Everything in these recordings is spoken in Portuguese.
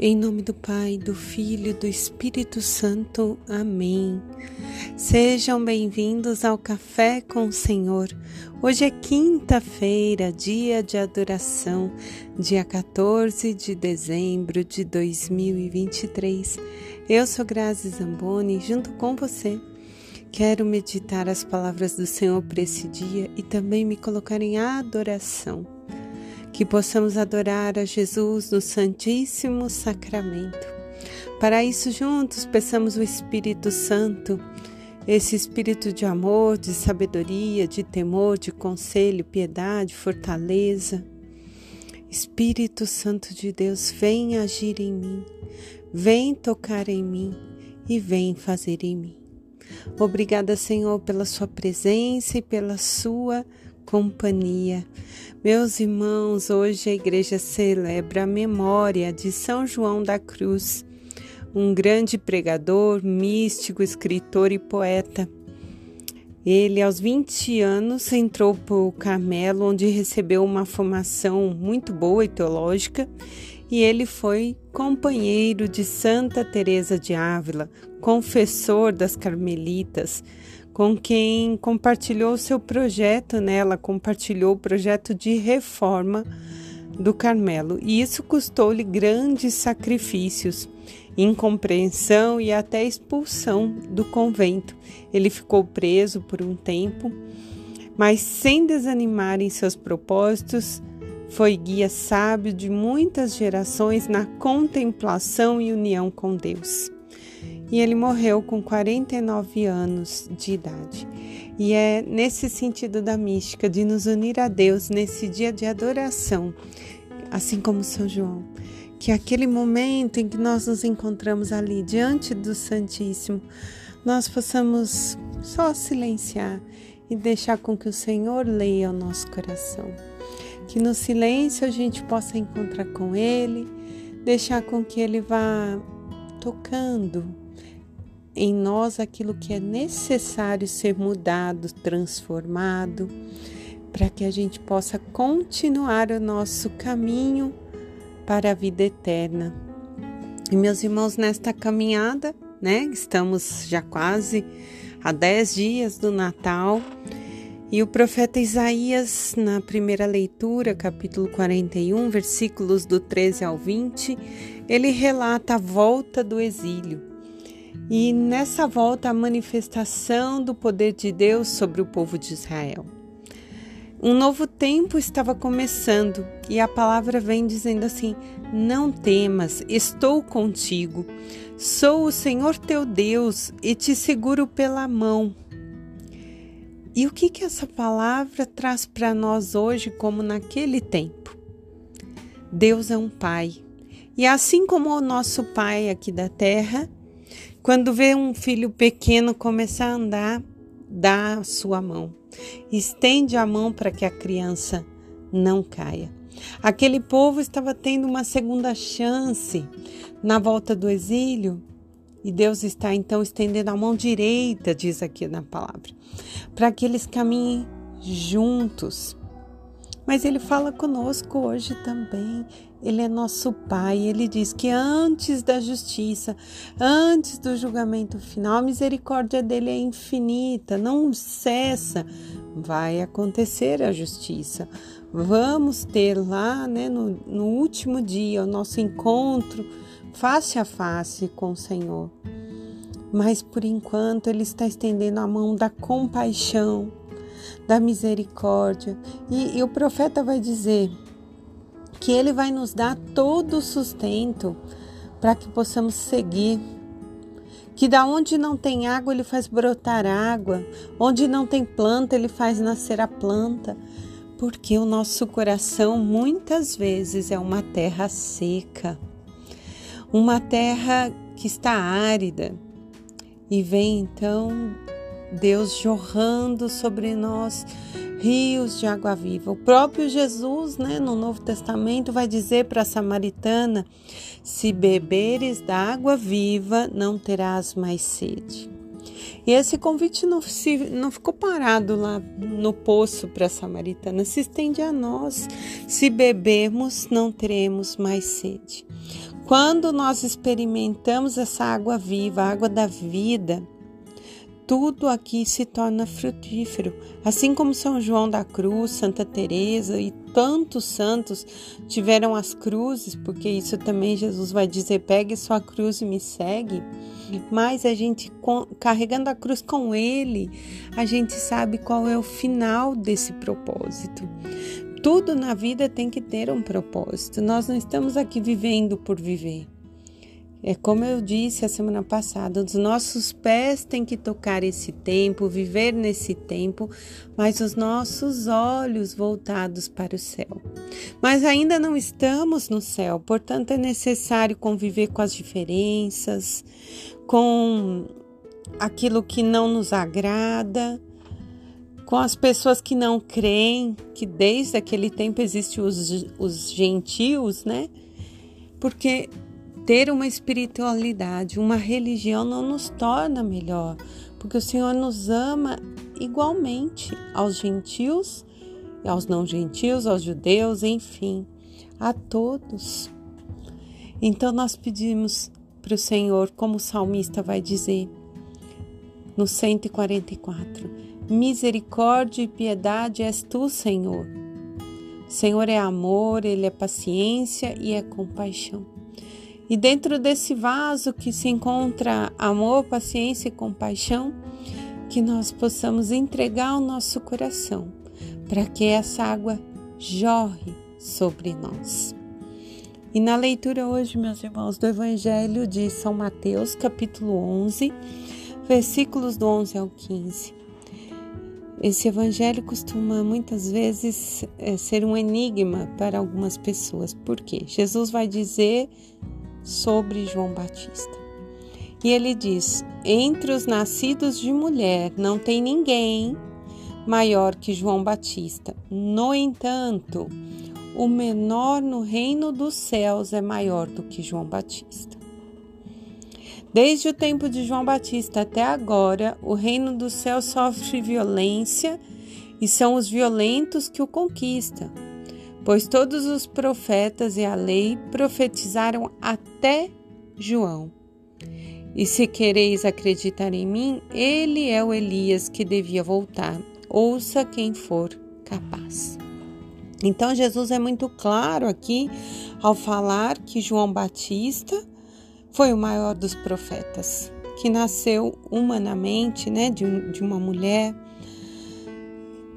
Em nome do Pai, do Filho e do Espírito Santo. Amém. Sejam bem-vindos ao Café com o Senhor. Hoje é quinta-feira, dia de adoração, dia 14 de dezembro de 2023. Eu sou Grazi Zamboni, junto com você. Quero meditar as palavras do Senhor para esse dia e também me colocar em adoração que possamos adorar a Jesus no Santíssimo Sacramento. Para isso, juntos, peçamos o Espírito Santo, esse espírito de amor, de sabedoria, de temor, de conselho, piedade, fortaleza. Espírito Santo de Deus, vem agir em mim, vem tocar em mim e vem fazer em mim. Obrigada, Senhor, pela Sua presença e pela Sua companhia. Meus irmãos, hoje a igreja celebra a memória de São João da Cruz, um grande pregador, místico, escritor e poeta. Ele, aos 20 anos, entrou para o Carmelo, onde recebeu uma formação muito boa e teológica, e ele foi companheiro de Santa Teresa de Ávila, confessor das Carmelitas, com quem compartilhou seu projeto, né? Ela compartilhou o projeto de reforma do Carmelo, e isso custou-lhe grandes sacrifícios, incompreensão e até expulsão do convento. Ele ficou preso por um tempo, mas sem desanimar em seus propósitos, foi guia sábio de muitas gerações na contemplação e união com Deus e ele morreu com 49 anos de idade. E é nesse sentido da mística, de nos unir a Deus nesse dia de adoração, assim como São João, que aquele momento em que nós nos encontramos ali diante do Santíssimo, nós possamos só silenciar e deixar com que o Senhor leia o nosso coração. Que no silêncio a gente possa encontrar com Ele, deixar com que Ele vá tocando em nós aquilo que é necessário ser mudado, transformado, para que a gente possa continuar o nosso caminho para a vida eterna. E meus irmãos, nesta caminhada, né, estamos já quase a dez dias do Natal. E o profeta Isaías, na primeira leitura, capítulo 41, versículos do 13 ao 20, ele relata a volta do exílio. E nessa volta, a manifestação do poder de Deus sobre o povo de Israel. Um novo tempo estava começando e a palavra vem dizendo assim: Não temas, estou contigo. Sou o Senhor teu Deus e te seguro pela mão. E o que que essa palavra traz para nós hoje, como naquele tempo? Deus é um Pai. E assim como o nosso Pai aqui da terra, quando vê um filho pequeno começar a andar, dá a sua mão. Estende a mão para que a criança não caia. Aquele povo estava tendo uma segunda chance na volta do exílio e Deus está então estendendo a mão direita, diz aqui na palavra, para que eles caminhem juntos. Mas Ele fala conosco hoje também. Ele é nosso Pai. Ele diz que antes da justiça, antes do julgamento final, a misericórdia dele é infinita, não cessa. Vai acontecer a justiça. Vamos ter lá, né, no, no último dia, o nosso encontro face a face com o Senhor. Mas por enquanto, Ele está estendendo a mão da compaixão, da misericórdia. E, e o profeta vai dizer que Ele vai nos dar todo o sustento para que possamos seguir. Que da onde não tem água, Ele faz brotar água, onde não tem planta, Ele faz nascer a planta. Porque o nosso coração muitas vezes é uma terra seca, uma terra que está árida. E vem então Deus jorrando sobre nós rios de água viva. O próprio Jesus, né, no Novo Testamento, vai dizer para a samaritana: Se beberes da água viva, não terás mais sede. E esse convite não, se, não ficou parado lá no poço para a samaritana, se estende a nós. Se bebermos, não teremos mais sede. Quando nós experimentamos essa água viva, a água da vida, tudo aqui se torna frutífero. Assim como São João da Cruz, Santa Teresa e tantos santos tiveram as cruzes, porque isso também Jesus vai dizer: pegue sua cruz e me segue. Mas a gente carregando a cruz com ele, a gente sabe qual é o final desse propósito. Tudo na vida tem que ter um propósito. Nós não estamos aqui vivendo por viver. É como eu disse a semana passada, os nossos pés têm que tocar esse tempo, viver nesse tempo, mas os nossos olhos voltados para o céu. Mas ainda não estamos no céu, portanto é necessário conviver com as diferenças, com aquilo que não nos agrada, com as pessoas que não creem, que desde aquele tempo existem os, os gentios, né? Porque ter uma espiritualidade, uma religião não nos torna melhor, porque o Senhor nos ama igualmente aos gentios, aos não gentios, aos judeus, enfim, a todos. Então nós pedimos para o Senhor, como o salmista vai dizer no 144, Misericórdia e piedade és tu, Senhor. O Senhor é amor, ele é paciência e é compaixão. E dentro desse vaso que se encontra amor, paciência e compaixão, que nós possamos entregar o nosso coração para que essa água jorre sobre nós. E na leitura hoje, meus irmãos, do Evangelho de São Mateus, capítulo 11, versículos do 11 ao 15. Esse evangelho costuma muitas vezes é, ser um enigma para algumas pessoas. Por quê? Jesus vai dizer sobre João Batista. E ele diz: Entre os nascidos de mulher não tem ninguém maior que João Batista. No entanto, o menor no reino dos céus é maior do que João Batista. Desde o tempo de João Batista até agora, o reino do céu sofre violência e são os violentos que o conquistam, pois todos os profetas e a lei profetizaram até João. E se quereis acreditar em mim, ele é o Elias que devia voltar. Ouça quem for capaz. Então Jesus é muito claro aqui ao falar que João Batista foi o maior dos profetas, que nasceu humanamente, né, de, de uma mulher,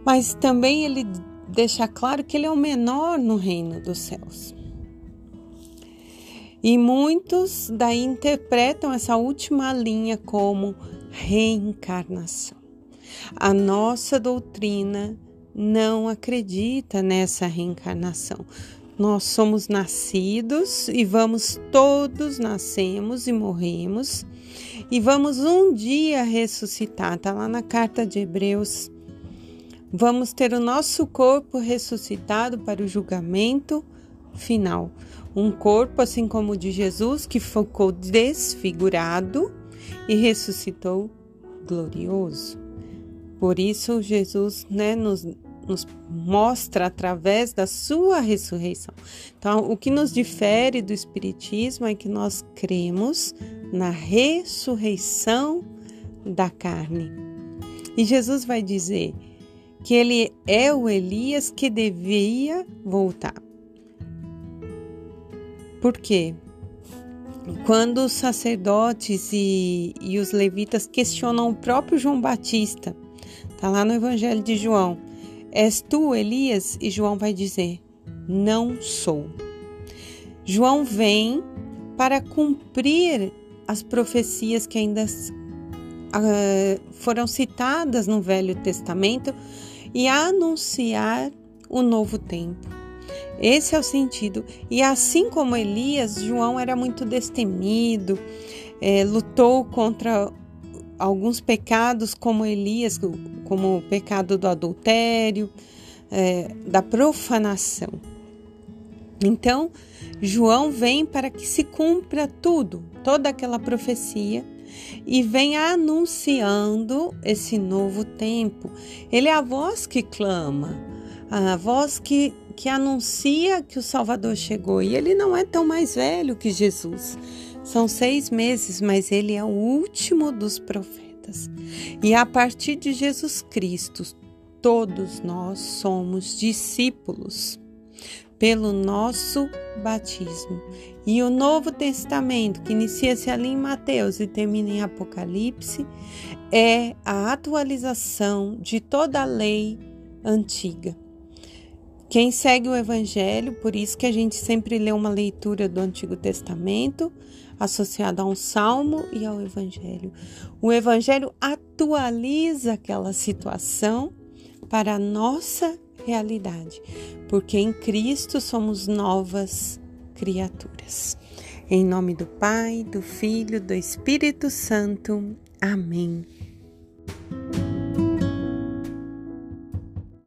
mas também ele deixa claro que ele é o menor no reino dos céus. E muitos daí interpretam essa última linha como reencarnação. A nossa doutrina não acredita nessa reencarnação. Nós somos nascidos e vamos todos nascemos e morremos e vamos um dia ressuscitar. Tá lá na carta de Hebreus. Vamos ter o nosso corpo ressuscitado para o julgamento final. Um corpo assim como o de Jesus que ficou desfigurado e ressuscitou glorioso. Por isso Jesus, né, nos nos mostra através da sua ressurreição. Então, o que nos difere do Espiritismo é que nós cremos na ressurreição da carne. E Jesus vai dizer que ele é o Elias que devia voltar. Por quê? Quando os sacerdotes e, e os levitas questionam o próprio João Batista, está lá no Evangelho de João, És tu, Elias? E João vai dizer: Não sou. João vem para cumprir as profecias que ainda uh, foram citadas no Velho Testamento e anunciar o novo tempo. Esse é o sentido. E assim como Elias, João era muito destemido, é, lutou contra alguns pecados, como Elias, como o pecado do adultério, é, da profanação. Então, João vem para que se cumpra tudo, toda aquela profecia, e vem anunciando esse novo tempo. Ele é a voz que clama, a voz que que anuncia que o Salvador chegou e ele não é tão mais velho que Jesus. São seis meses, mas ele é o último dos profetas. E a partir de Jesus Cristo, todos nós somos discípulos pelo nosso batismo. E o Novo Testamento, que inicia-se ali em Mateus e termina em Apocalipse, é a atualização de toda a lei antiga. Quem segue o Evangelho, por isso que a gente sempre lê uma leitura do Antigo Testamento associada a um salmo e ao Evangelho. O Evangelho atualiza aquela situação para a nossa realidade, porque em Cristo somos novas criaturas. Em nome do Pai, do Filho, do Espírito Santo. Amém.